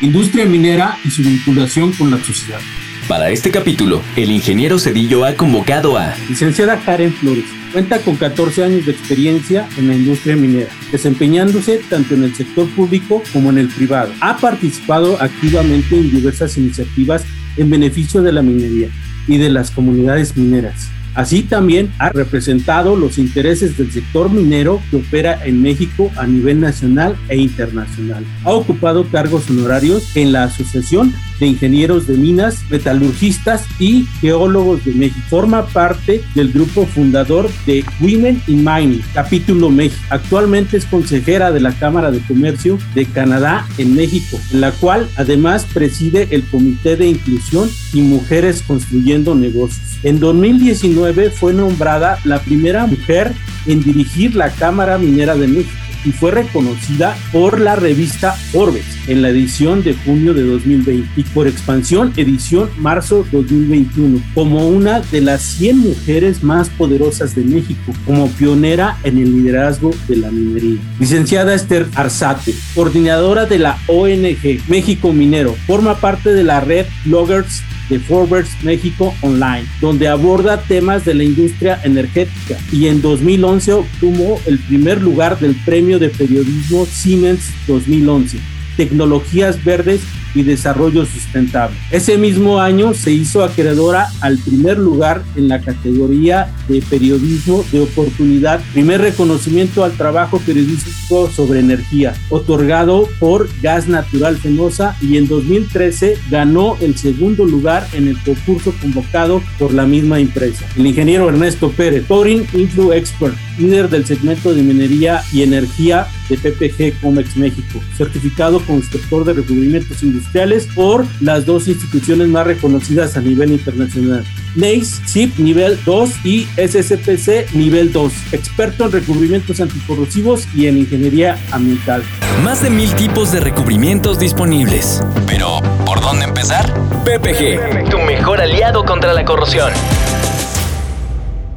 Industria minera y su vinculación con la sociedad. Para este capítulo, el ingeniero Cedillo ha convocado a Licenciada Karen Flores. Cuenta con 14 años de experiencia en la industria minera, desempeñándose tanto en el sector público como en el privado. Ha participado activamente en diversas iniciativas en beneficio de la minería y de las comunidades mineras. Así también ha representado los intereses del sector minero que opera en México a nivel nacional e internacional. Ha ocupado cargos honorarios en la Asociación de Ingenieros de Minas, Metalurgistas y Geólogos de México. Forma parte del grupo fundador de Women in Mining, capítulo México. Actualmente es consejera de la Cámara de Comercio de Canadá en México, en la cual además preside el Comité de Inclusión y Mujeres Construyendo Negocios. En 2019 fue nombrada la primera mujer en dirigir la Cámara Minera de México y fue reconocida por la revista Forbes en la edición de junio de 2020 y por expansión edición marzo 2021 como una de las 100 mujeres más poderosas de México como pionera en el liderazgo de la minería. Licenciada Esther Arzate, coordinadora de la ONG México Minero, forma parte de la red Bloggers de Forbes México Online, donde aborda temas de la industria energética y en 2011 obtuvo el primer lugar del Premio de Periodismo Siemens 2011, Tecnologías Verdes y Desarrollo Sustentable. Ese mismo año se hizo acreedora al primer lugar en la categoría de periodismo de oportunidad, primer reconocimiento al trabajo periodístico sobre energía, otorgado por Gas Natural Fenosa y en 2013 ganó el segundo lugar en el concurso convocado por la misma empresa. El ingeniero Ernesto Pérez, Torin Influ Expert, líder del segmento de minería y energía de PPG Comex México, certificado como inspector de recubrimientos industriales por las dos instituciones más reconocidas a nivel internacional. NACE, SIP nivel 2 y SSPC nivel 2, experto en recubrimientos anticorrosivos y en ingeniería ambiental. Más de mil tipos de recubrimientos disponibles. Pero, ¿por dónde empezar? PPG, tu mejor aliado contra la corrosión.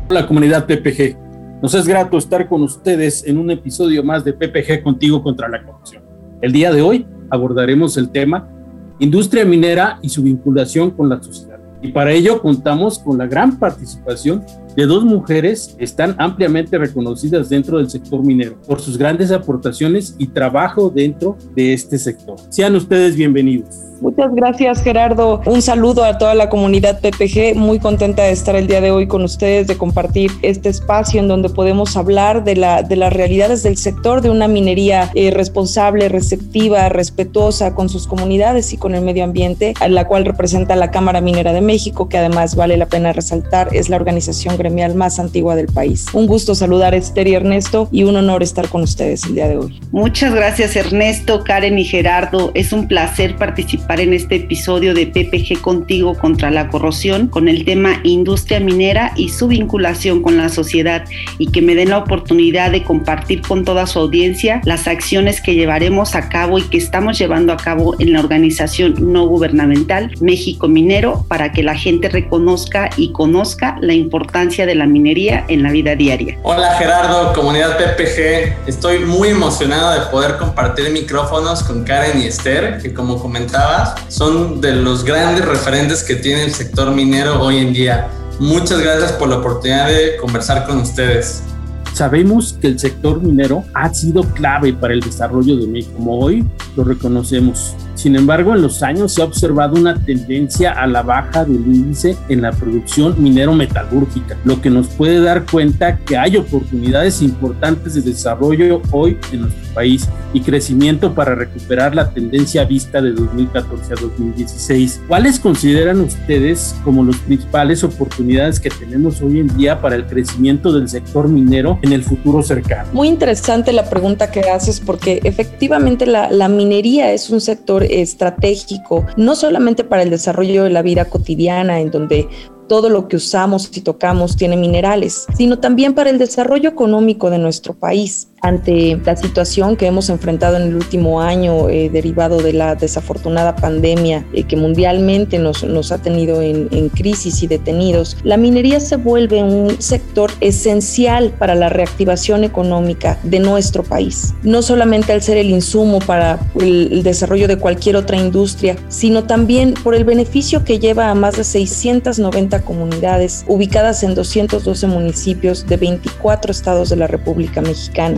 La comunidad PPG. Nos es grato estar con ustedes en un episodio más de PPG Contigo contra la Corrupción. El día de hoy abordaremos el tema Industria minera y su vinculación con la sociedad. Y para ello contamos con la gran participación de dos mujeres están ampliamente reconocidas dentro del sector minero por sus grandes aportaciones y trabajo dentro de este sector. Sean ustedes bienvenidos. Muchas gracias Gerardo. Un saludo a toda la comunidad PPG. Muy contenta de estar el día de hoy con ustedes, de compartir este espacio en donde podemos hablar de, la, de las realidades del sector de una minería eh, responsable, receptiva, respetuosa con sus comunidades y con el medio ambiente, a la cual representa la Cámara Minera de México, que además vale la pena resaltar, es la organización gremial más antigua del país. Un gusto saludar a Esther y Ernesto y un honor estar con ustedes el día de hoy. Muchas gracias Ernesto, Karen y Gerardo. Es un placer participar en este episodio de PPG Contigo contra la corrosión con el tema industria minera y su vinculación con la sociedad y que me den la oportunidad de compartir con toda su audiencia las acciones que llevaremos a cabo y que estamos llevando a cabo en la organización no gubernamental México Minero para que la gente reconozca y conozca la importancia de la minería en la vida diaria. Hola Gerardo, comunidad PPG. Estoy muy emocionado de poder compartir micrófonos con Karen y Esther, que como comentaba son de los grandes referentes que tiene el sector minero hoy en día. Muchas gracias por la oportunidad de conversar con ustedes. Sabemos que el sector minero ha sido clave para el desarrollo de México, como hoy lo reconocemos. Sin embargo, en los años se ha observado una tendencia a la baja del índice en la producción minero-metalúrgica, lo que nos puede dar cuenta que hay oportunidades importantes de desarrollo hoy en nuestro país y crecimiento para recuperar la tendencia vista de 2014 a 2016. ¿Cuáles consideran ustedes como los principales oportunidades que tenemos hoy en día para el crecimiento del sector minero en el futuro cercano? Muy interesante la pregunta que haces porque efectivamente la, la minería es un sector estratégico, no solamente para el desarrollo de la vida cotidiana, en donde todo lo que usamos y tocamos tiene minerales, sino también para el desarrollo económico de nuestro país ante la situación que hemos enfrentado en el último año eh, derivado de la desafortunada pandemia eh, que mundialmente nos, nos ha tenido en, en, crisis y detenidos, la minería se vuelve un sector esencial para la reactivación económica de nuestro país. No solamente al ser el insumo para el, el desarrollo de cualquier otra industria, sino también por el beneficio que lleva a más de 690 comunidades ubicadas en 212 municipios de 24 estados de la República Mexicana.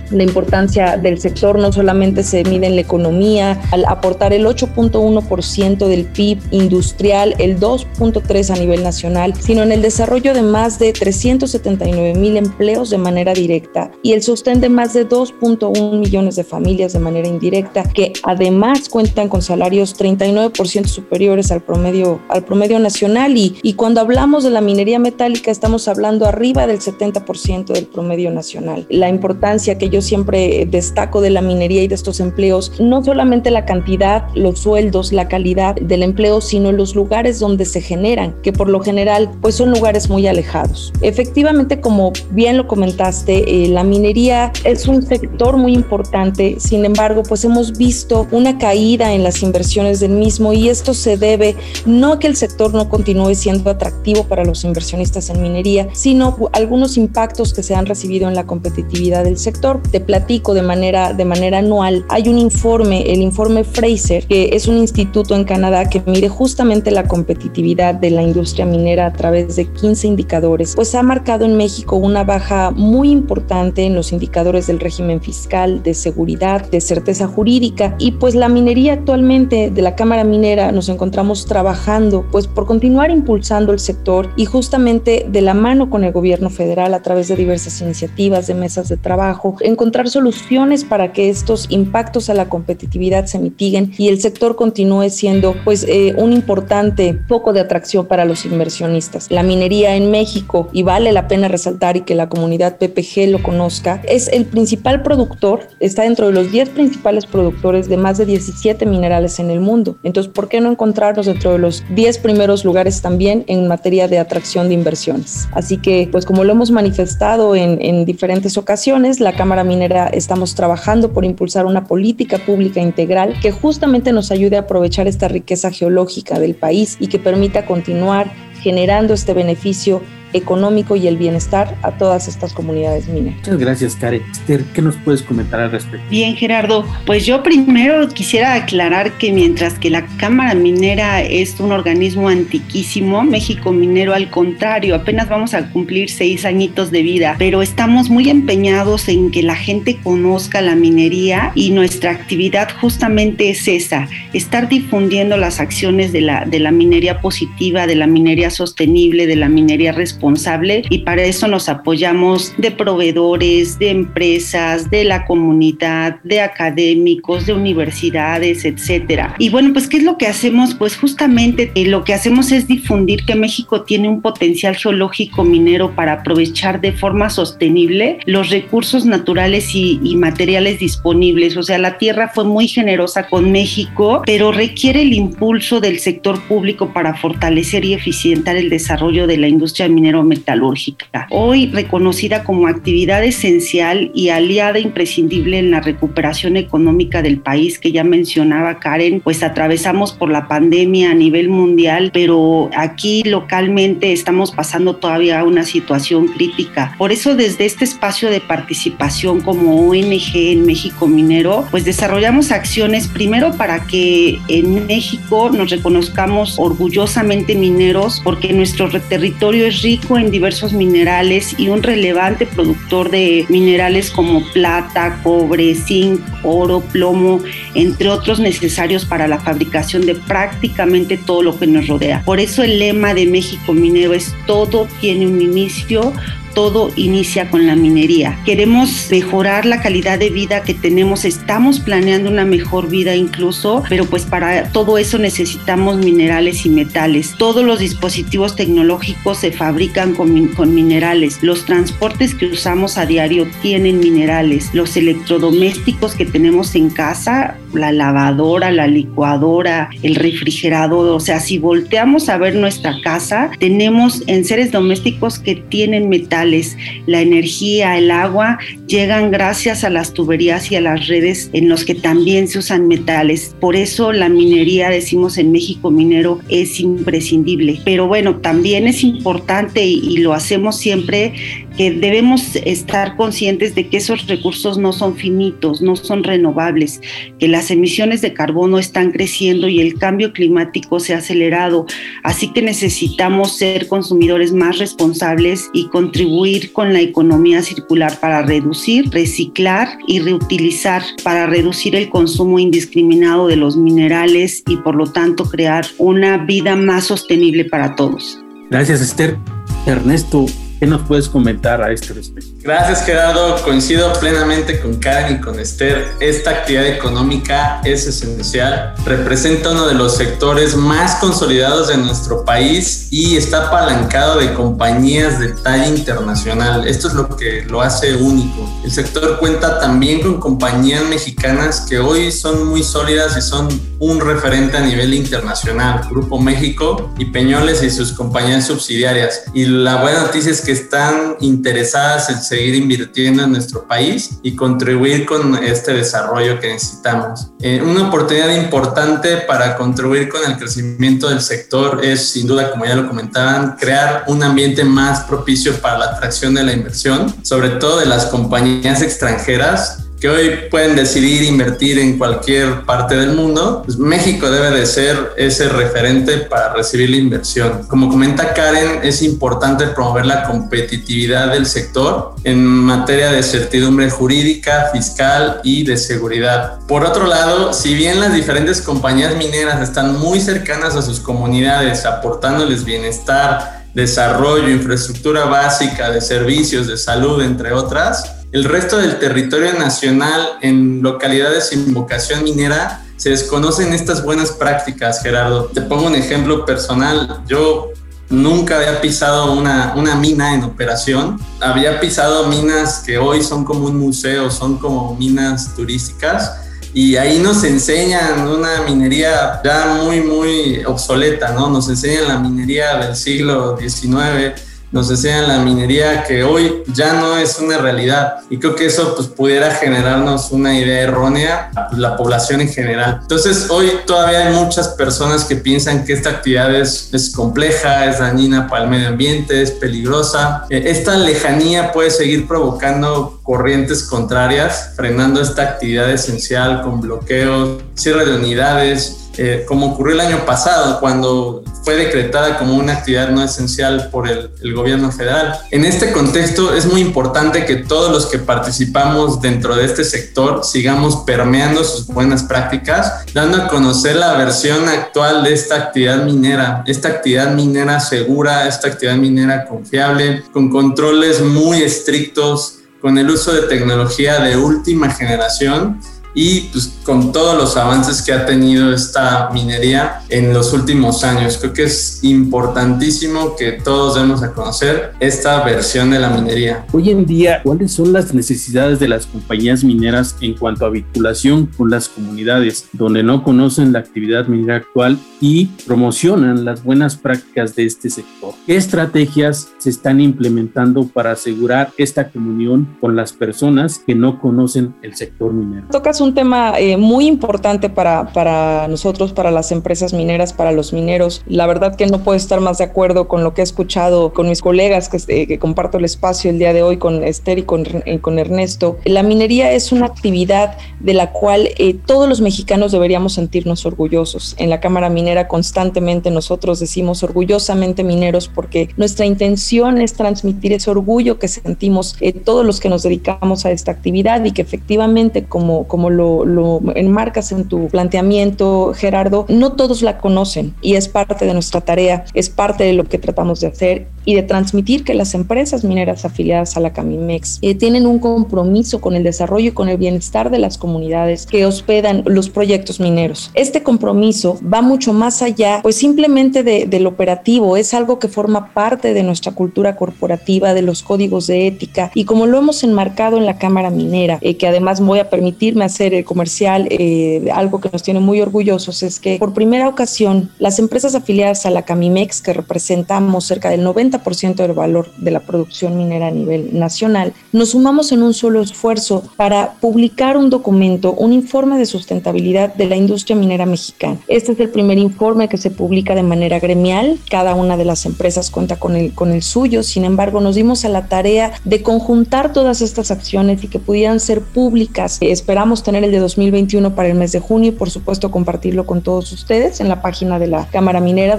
La importancia del sector no solamente se mide en la economía, al aportar el 8.1% del PIB industrial, el 2.3% a nivel nacional, sino en el desarrollo de más de 379 mil empleos de manera directa y el sostén de más de 2.1 millones de familias de manera indirecta, que además cuentan con salarios 39% superiores al promedio, al promedio nacional. Y, y cuando hablamos de la minería metálica, estamos hablando arriba del 70% del promedio nacional. La importancia que siempre destaco de la minería y de estos empleos, no solamente la cantidad, los sueldos, la calidad del empleo, sino los lugares donde se generan, que por lo general pues son lugares muy alejados. Efectivamente, como bien lo comentaste, eh, la minería es un sector muy importante, sin embargo, pues hemos visto una caída en las inversiones del mismo y esto se debe no a que el sector no continúe siendo atractivo para los inversionistas en minería, sino algunos impactos que se han recibido en la competitividad del sector. Te platico de manera, de manera anual. Hay un informe, el informe Fraser, que es un instituto en Canadá que mide justamente la competitividad de la industria minera a través de 15 indicadores. Pues ha marcado en México una baja muy importante en los indicadores del régimen fiscal, de seguridad, de certeza jurídica y pues la minería actualmente de la Cámara Minera nos encontramos trabajando pues por continuar impulsando el sector y justamente de la mano con el gobierno federal a través de diversas iniciativas de mesas de trabajo, encontrar soluciones para que estos impactos a la competitividad se mitiguen y el sector continúe siendo pues eh, un importante foco de atracción para los inversionistas. La minería en México, y vale la pena resaltar y que la comunidad PPG lo conozca, es el principal productor, está dentro de los 10 principales productores de más de 17 minerales en el mundo. Entonces, ¿por qué no encontrarnos dentro de los 10 primeros lugares también en materia de atracción de inversiones? Así que, pues como lo hemos manifestado en, en diferentes ocasiones, la Cámara Minera estamos trabajando por impulsar una política pública integral que justamente nos ayude a aprovechar esta riqueza geológica del país y que permita continuar generando este beneficio económico y el bienestar a todas estas comunidades mineras. Muchas gracias, Karen. Esther, ¿qué nos puedes comentar al respecto? Bien, Gerardo. Pues yo primero quisiera aclarar que mientras que la Cámara Minera es un organismo antiquísimo, México Minero al contrario, apenas vamos a cumplir seis añitos de vida, pero estamos muy empeñados en que la gente conozca la minería y nuestra actividad justamente es esa, estar difundiendo las acciones de la, de la minería positiva, de la minería sostenible, de la minería responsable responsable y para eso nos apoyamos de proveedores, de empresas, de la comunidad, de académicos, de universidades, etcétera. Y bueno, pues ¿qué es lo que hacemos? Pues justamente eh, lo que hacemos es difundir que México tiene un potencial geológico minero para aprovechar de forma sostenible los recursos naturales y, y materiales disponibles. O sea, la tierra fue muy generosa con México, pero requiere el impulso del sector público para fortalecer y eficientar el desarrollo de la industria minera metalúrgica, hoy reconocida como actividad esencial y aliada imprescindible en la recuperación económica del país que ya mencionaba Karen, pues atravesamos por la pandemia a nivel mundial, pero aquí localmente estamos pasando todavía una situación crítica. Por eso desde este espacio de participación como ONG en México Minero, pues desarrollamos acciones primero para que en México nos reconozcamos orgullosamente mineros porque nuestro territorio es rico en diversos minerales y un relevante productor de minerales como plata, cobre, zinc, oro, plomo, entre otros necesarios para la fabricación de prácticamente todo lo que nos rodea. Por eso el lema de México Minero es todo tiene un inicio, todo inicia con la minería. Queremos mejorar la calidad de vida que tenemos, estamos planeando una mejor vida incluso, pero pues para todo eso necesitamos minerales y metales. Todos los dispositivos tecnológicos se fabrican con, con minerales. Los transportes que usamos a diario tienen minerales. Los electrodomésticos que tenemos en casa, la lavadora, la licuadora, el refrigerador, o sea, si volteamos a ver nuestra casa, tenemos en seres domésticos que tienen metales la energía, el agua, llegan gracias a las tuberías y a las redes en los que también se usan metales. Por eso la minería, decimos en México minero, es imprescindible. Pero bueno, también es importante y lo hacemos siempre que debemos estar conscientes de que esos recursos no son finitos, no son renovables, que las emisiones de carbono están creciendo y el cambio climático se ha acelerado. Así que necesitamos ser consumidores más responsables y contribuir con la economía circular para reducir, reciclar y reutilizar, para reducir el consumo indiscriminado de los minerales y por lo tanto crear una vida más sostenible para todos. Gracias Esther. Ernesto, ¿Qué nos puedes comentar a este respecto? Gracias Gerardo, coincido plenamente con Karen y con Esther. Esta actividad económica es esencial, representa uno de los sectores más consolidados de nuestro país y está apalancado de compañías de talla internacional. Esto es lo que lo hace único. El sector cuenta también con compañías mexicanas que hoy son muy sólidas y son un referente a nivel internacional. Grupo México y Peñoles y sus compañías subsidiarias. Y la buena noticia es que están interesadas en seguir invirtiendo en nuestro país y contribuir con este desarrollo que necesitamos. Eh, una oportunidad importante para contribuir con el crecimiento del sector es, sin duda, como ya lo comentaban, crear un ambiente más propicio para la atracción de la inversión, sobre todo de las compañías extranjeras que hoy pueden decidir invertir en cualquier parte del mundo, pues México debe de ser ese referente para recibir la inversión. Como comenta Karen, es importante promover la competitividad del sector en materia de certidumbre jurídica, fiscal y de seguridad. Por otro lado, si bien las diferentes compañías mineras están muy cercanas a sus comunidades, aportándoles bienestar, desarrollo, infraestructura básica de servicios, de salud, entre otras, el resto del territorio nacional en localidades sin vocación minera se desconocen estas buenas prácticas, Gerardo. Te pongo un ejemplo personal. Yo nunca había pisado una, una mina en operación. Había pisado minas que hoy son como un museo, son como minas turísticas. Y ahí nos enseñan una minería ya muy, muy obsoleta, ¿no? Nos enseñan la minería del siglo XIX nos enseñan la minería que hoy ya no es una realidad y creo que eso pues pudiera generarnos una idea errónea a la población en general. Entonces hoy todavía hay muchas personas que piensan que esta actividad es, es compleja, es dañina para el medio ambiente, es peligrosa. Eh, esta lejanía puede seguir provocando corrientes contrarias, frenando esta actividad esencial con bloqueos, cierre de unidades, eh, como ocurrió el año pasado, cuando fue decretada como una actividad no esencial por el, el, gobierno federal. En este contexto es muy importante que todos los que participamos dentro de este sector sigamos permeando sus buenas prácticas, dando a conocer la versión actual de esta actividad minera, esta actividad minera segura, esta actividad minera confiable, con controles muy estrictos, con el uso de tecnología de última generación y pues con todos los avances que ha tenido esta minería en los últimos años. Creo que es importantísimo que todos demos a conocer esta versión de la minería. Hoy en día, ¿cuáles son las necesidades de las compañías mineras en cuanto a vinculación con las comunidades donde no conocen la actividad minera actual y promocionan las buenas prácticas de este sector? ¿Qué estrategias se están implementando para asegurar esta comunión con las personas que no conocen el sector minero? Tocas un tema eh, muy importante para, para nosotros, para las empresas mineras, para los mineros. La verdad que no puedo estar más de acuerdo con lo que he escuchado con mis colegas que, eh, que comparto el espacio el día de hoy con Esther y con, eh, con Ernesto. La minería es una actividad de la cual todos los mexicanos deberíamos sentirnos orgullosos. En la Cámara Minera constantemente nosotros decimos orgullosamente mineros porque nuestra intención es transmitir ese orgullo que sentimos todos los que nos dedicamos a esta actividad y que efectivamente, como, como lo, lo enmarcas en tu planteamiento, Gerardo, no todos la conocen y es parte de nuestra tarea, es parte de lo que tratamos de hacer y de transmitir que las empresas mineras afiliadas a la Camimex eh, tienen un compromiso con el desarrollo y con el bienestar de las comunidades que hospedan los proyectos mineros. Este compromiso va mucho más allá, pues simplemente de, del operativo, es algo que forma parte de nuestra cultura corporativa, de los códigos de ética y como lo hemos enmarcado en la Cámara Minera, eh, que además voy a permitirme hacer el comercial, eh, algo que nos tiene muy orgullosos es que por primera ocasión las empresas afiliadas a la Camimex, que representamos cerca del 90% del valor de la producción minera a nivel nacional, nos sumamos en un solo esfuerzo para publicar un documento, un informe de sustentabilidad de la industria minera mexicana. Este es el primer informe que se publica de manera gremial, cada una de las empresas cuenta con el, con el suyo, sin embargo nos dimos a la tarea de conjuntar todas estas acciones y que pudieran ser públicas. Esperamos tener el de 2021 para el mes de junio y por supuesto compartirlo con todos ustedes en la página de la Cámara Minera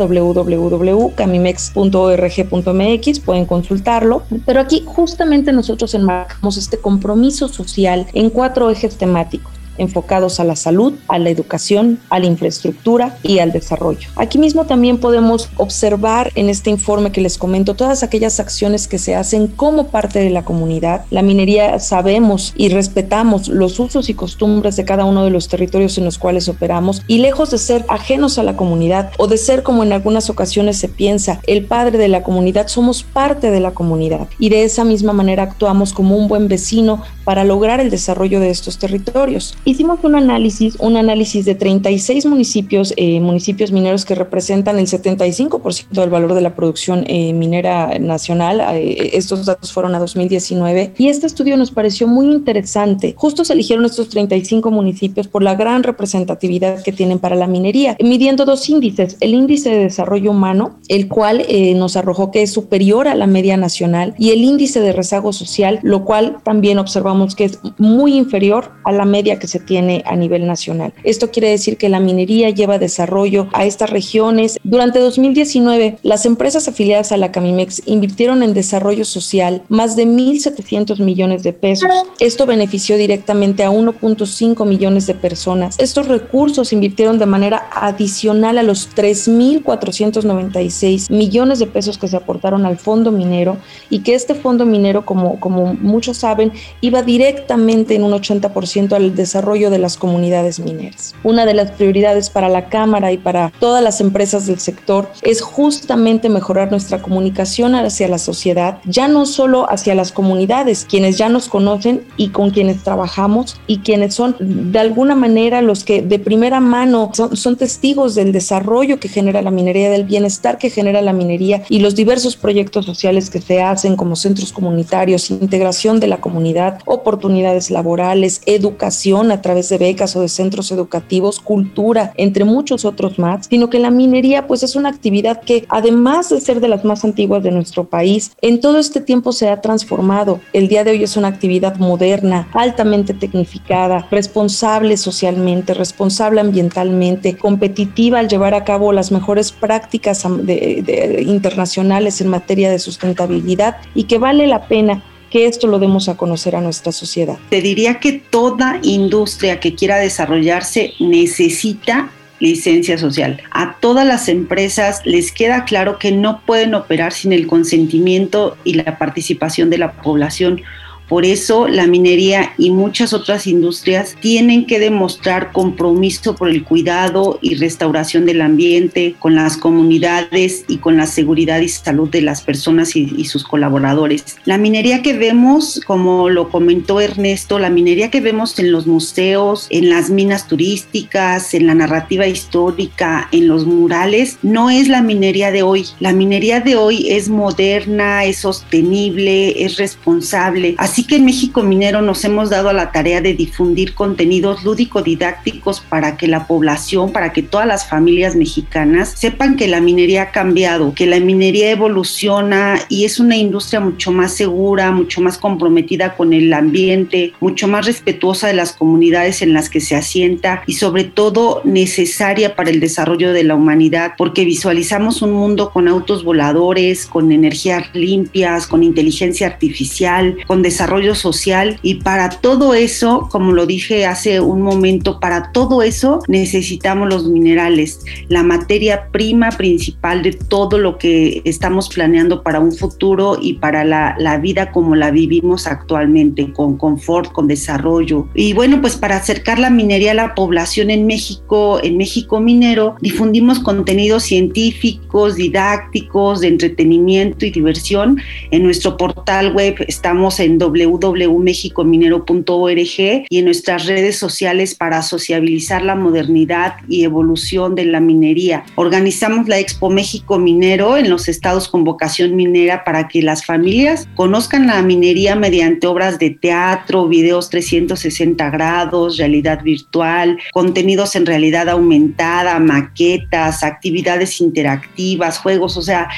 pueden consultarlo. Pero aquí justamente nosotros enmarcamos este compromiso social en cuatro ejes temáticos enfocados a la salud, a la educación, a la infraestructura y al desarrollo. Aquí mismo también podemos observar en este informe que les comento todas aquellas acciones que se hacen como parte de la comunidad. La minería sabemos y respetamos los usos y costumbres de cada uno de los territorios en los cuales operamos y lejos de ser ajenos a la comunidad o de ser como en algunas ocasiones se piensa el padre de la comunidad, somos parte de la comunidad y de esa misma manera actuamos como un buen vecino para lograr el desarrollo de estos territorios. Hicimos un análisis, un análisis de 36 municipios, eh, municipios mineros que representan el 75% del valor de la producción eh, minera nacional. Eh, estos datos fueron a 2019 y este estudio nos pareció muy interesante. Justo se eligieron estos 35 municipios por la gran representatividad que tienen para la minería, midiendo dos índices, el índice de desarrollo humano, el cual nos arrojó que es superior a la media nacional, y el índice de rezago social, lo cual también observamos que es muy inferior a la media que se tiene a nivel nacional. Esto quiere decir que la minería lleva desarrollo a estas regiones. Durante 2019, las empresas afiliadas a la Camimex invirtieron en desarrollo social más de 1.700 millones de pesos. Esto benefició directamente a 1.5 millones de personas. Estos recursos se invirtieron de manera adicional a los 3.496 millones de pesos que se aportaron al fondo minero y que este fondo minero, como, como muchos saben, iba directamente en un 80% al desarrollo de las comunidades mineras. Una de las prioridades para la Cámara y para todas las empresas del sector es justamente mejorar nuestra comunicación hacia la sociedad, ya no solo hacia las comunidades, quienes ya nos conocen y con quienes trabajamos y quienes son de alguna manera los que de primera mano son, son testigos del desarrollo que genera la minería, del bienestar que genera la minería y los diversos proyectos sociales que se hacen como centros comunitarios, integración de la comunidad, oportunidades laborales, educación a través de becas o de centros educativos, cultura, entre muchos otros más, sino que la minería pues es una actividad que además de ser de las más antiguas de nuestro país, en todo este tiempo se ha transformado. El día de hoy es una actividad moderna, altamente tecnificada, responsable socialmente, responsable ambientalmente, competitiva al llevar a cabo las mejores prácticas internacionales en materia de sustentabilidad y que vale la pena que esto lo demos a conocer a nuestra sociedad. Te diría que toda industria que quiera desarrollarse necesita licencia social. A todas las empresas les queda claro que no pueden operar sin el consentimiento y la participación de la población por eso la minería y muchas otras industrias tienen que demostrar compromiso por el cuidado y restauración del ambiente, con las comunidades y con la seguridad y salud de las personas y, sus colaboradores. La minería que vemos, como lo comentó Ernesto, la minería que vemos en los museos, en las minas turísticas, en la narrativa histórica, en los murales, no es la minería de hoy. La minería de hoy es moderna, es sostenible, es responsable. Así Así que en México Minero nos hemos dado a la tarea de difundir contenidos lúdico-didácticos para que la población, para que todas las familias mexicanas sepan que la minería ha cambiado, que la minería evoluciona y es una industria mucho más segura, mucho más comprometida con el ambiente, mucho más respetuosa de las comunidades en las que se asienta y sobre todo necesaria para el desarrollo de la humanidad porque visualizamos un mundo con autos voladores, con energías limpias, con inteligencia artificial, con desarrollo social y para todo eso, como lo dije hace un momento, para todo eso necesitamos los minerales, la materia prima principal de todo lo que estamos planeando para un futuro y para la, la vida como la vivimos actualmente, con confort, con desarrollo. Y bueno, pues para acercar la minería a la población en México, en México Minero, difundimos contenidos científicos, didácticos, de entretenimiento y diversión. En nuestro portal web estamos en www.mexicominero.org y en nuestras redes sociales para sociabilizar la modernidad y evolución de la minería. Organizamos la Expo México Minero en los estados con vocación minera para que las familias conozcan la minería mediante obras de teatro, videos 360 grados, realidad virtual, contenidos en realidad aumentada, maquetas, actividades interactivas, juegos, o sea,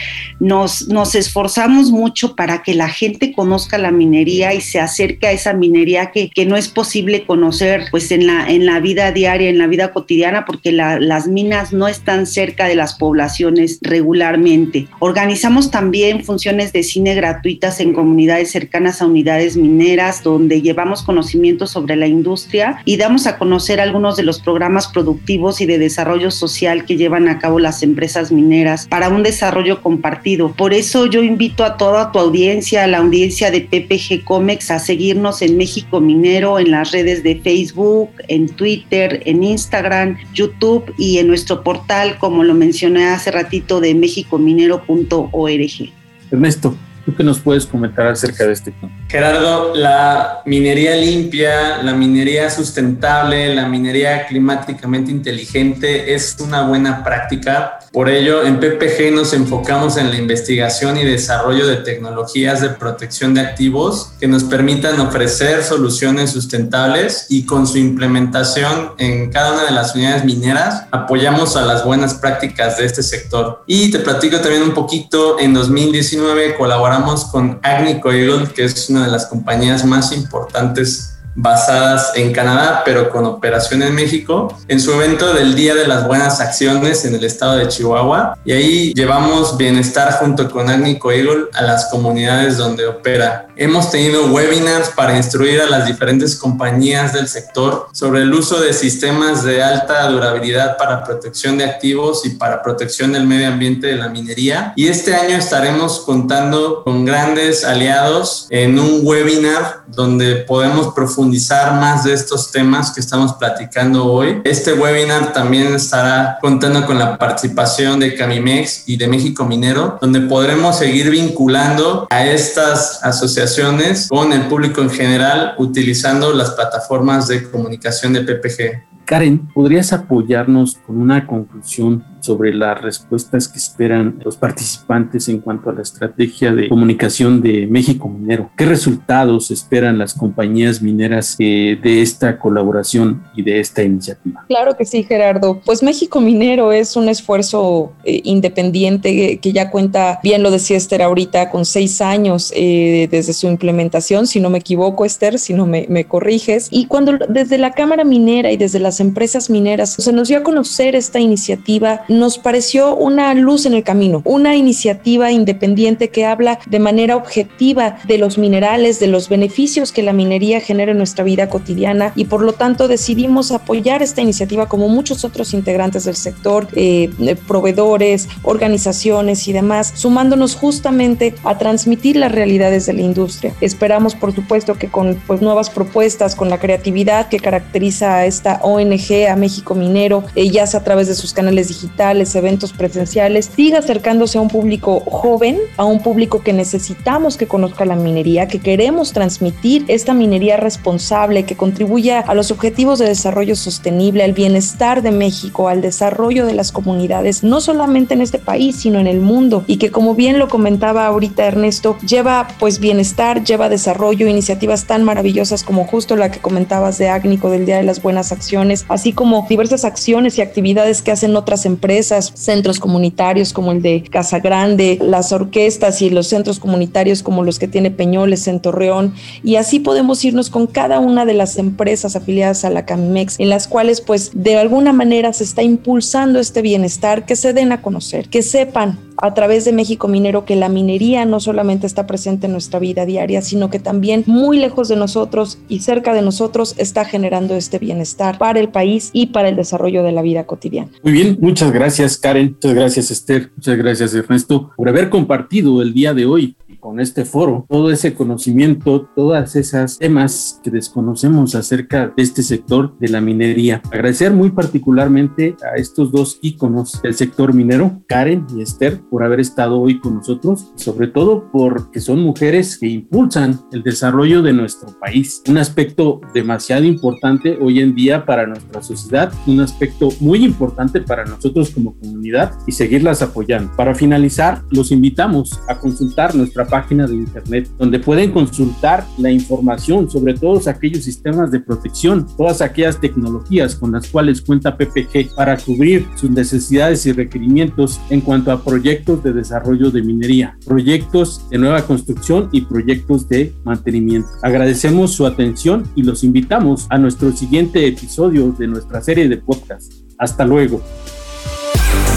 nos, nos esforzamos mucho para que la gente conozca la minería y se acerque a esa minería que, que no es posible conocer pues en la, en la vida diaria, en la vida cotidiana, porque las minas no están cerca de las poblaciones regularmente. Organizamos también funciones de cine gratuitas en comunidades cercanas a unidades mineras, donde llevamos conocimientos sobre la industria y damos a conocer algunos de los programas productivos y de desarrollo social que llevan a cabo las empresas mineras para un desarrollo compartido. Por eso yo invito a toda tu audiencia, a la audiencia de PPG Comex, a seguirnos en México Minero, en las redes de Facebook, en Twitter, en Instagram, YouTube y en nuestro portal, como lo mencioné hace ratito, de mexicominero.org. Ernesto, ¿tú qué nos puedes comentar acerca de este tema? Gerardo, la minería limpia, la minería sustentable, la minería climáticamente inteligente es una buena práctica. Por ello, en PPG nos enfocamos en la investigación y desarrollo de tecnologías de protección de activos que nos permitan ofrecer soluciones sustentables y con su implementación en cada una de las unidades mineras apoyamos a las buenas prácticas de este sector. Y te platico también un poquito, en 2019 colaboramos con Agnico Eagle, que es de las compañías más importantes basadas en Canadá, pero con operación en México, en su evento del Día de las Buenas Acciones en el estado de Chihuahua. Y ahí llevamos bienestar junto con Agnico Eagle a las comunidades donde opera. Hemos tenido webinars para instruir a las diferentes compañías del sector sobre el uso de sistemas de alta durabilidad para protección de activos y para protección del medio ambiente de la minería. Y este año estaremos contando con grandes aliados en un webinar donde podemos profundizar más de estos temas que estamos platicando hoy. Este webinar también estará contando con la participación de Camimex y de México Minero, donde podremos seguir vinculando a estas asociaciones con el público en general utilizando las plataformas de comunicación de PPG. Karen, ¿podrías apoyarnos con una conclusión sobre las respuestas que esperan los participantes en cuanto a la estrategia de comunicación de México Minero? ¿Qué resultados esperan las compañías mineras eh, de esta colaboración y de esta iniciativa? Claro que sí, Gerardo. Pues México Minero es un esfuerzo eh, independiente que ya cuenta, bien lo decía Esther ahorita, con seis años eh, desde su implementación, si no me equivoco, Esther, si no me, me corriges. Y cuando desde la Cámara Minera y desde las empresas mineras se nos dio a conocer esta iniciativa, nos pareció una luz en el camino, una iniciativa independiente que habla de manera objetiva de los minerales, de los beneficios que la minería genera en nuestra vida cotidiana y por lo tanto decidimos apoyar esta iniciativa como muchos otros integrantes del sector, eh, eh, proveedores, organizaciones y demás, sumándonos justamente a transmitir las realidades de la industria. Esperamos, por supuesto, que con pues, nuevas propuestas, con la creatividad que caracteriza a esta ONG, a México Minero, ya sea a través de sus canales digitales, digitales, eventos presenciales, siga acercándose a un público joven, a un público que necesitamos que conozca la minería, que queremos transmitir esta minería responsable que contribuya a los objetivos de desarrollo sostenible, al bienestar de México, al desarrollo de las comunidades, no solamente en este país, sino en el mundo, y que como bien lo comentaba ahorita Ernesto, lleva pues bienestar, lleva desarrollo, iniciativas tan maravillosas como justo la que comentabas de Agnico del Día de las Buenas Acciones, así como diversas acciones y actividades que hacen otras empresas, centros comunitarios como el de Casa Grande, las orquestas y los centros comunitarios como los que tiene Peñoles en Torreón, y así podemos irnos con cada una de las empresas afiliadas a la Camimex, en las cuales pues de alguna manera se está impulsando este bienestar, que se den a conocer, que sepan a través de México Minero que la minería no solamente está presente en nuestra vida diaria, sino que también muy lejos de nosotros y cerca de nosotros está generando este bienestar para el país y para el desarrollo de la vida cotidiana. Muy bien, muchas gracias Karen, muchas gracias Esther, muchas gracias Ernesto por haber compartido el día de hoy con este foro todo ese conocimiento, todas esas temas que desconocemos acerca de este sector de la minería. Agradecer muy particularmente a estos dos íconos del sector minero, Karen y Esther, por haber estado hoy con nosotros, sobre todo porque son mujeres que impulsan el desarrollo de nuestro país. Un aspecto demasiado importante hoy en día para nuestra sociedad, un aspecto muy importante para nosotros como comunidad y seguirlas apoyando. Para finalizar, los invitamos a consultar nuestra página de internet donde pueden consultar la información sobre todos aquellos sistemas de protección, todas aquellas tecnologías con las cuales cuenta PPG para cubrir sus necesidades y requerimientos en cuanto a proyectos de desarrollo de minería, proyectos de nueva construcción y proyectos de mantenimiento. Agradecemos su atención y los invitamos a nuestro siguiente episodio de nuestra serie de podcast. Hasta luego.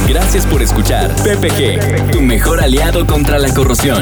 Gracias por escuchar PPG, tu mejor aliado contra la corrosión.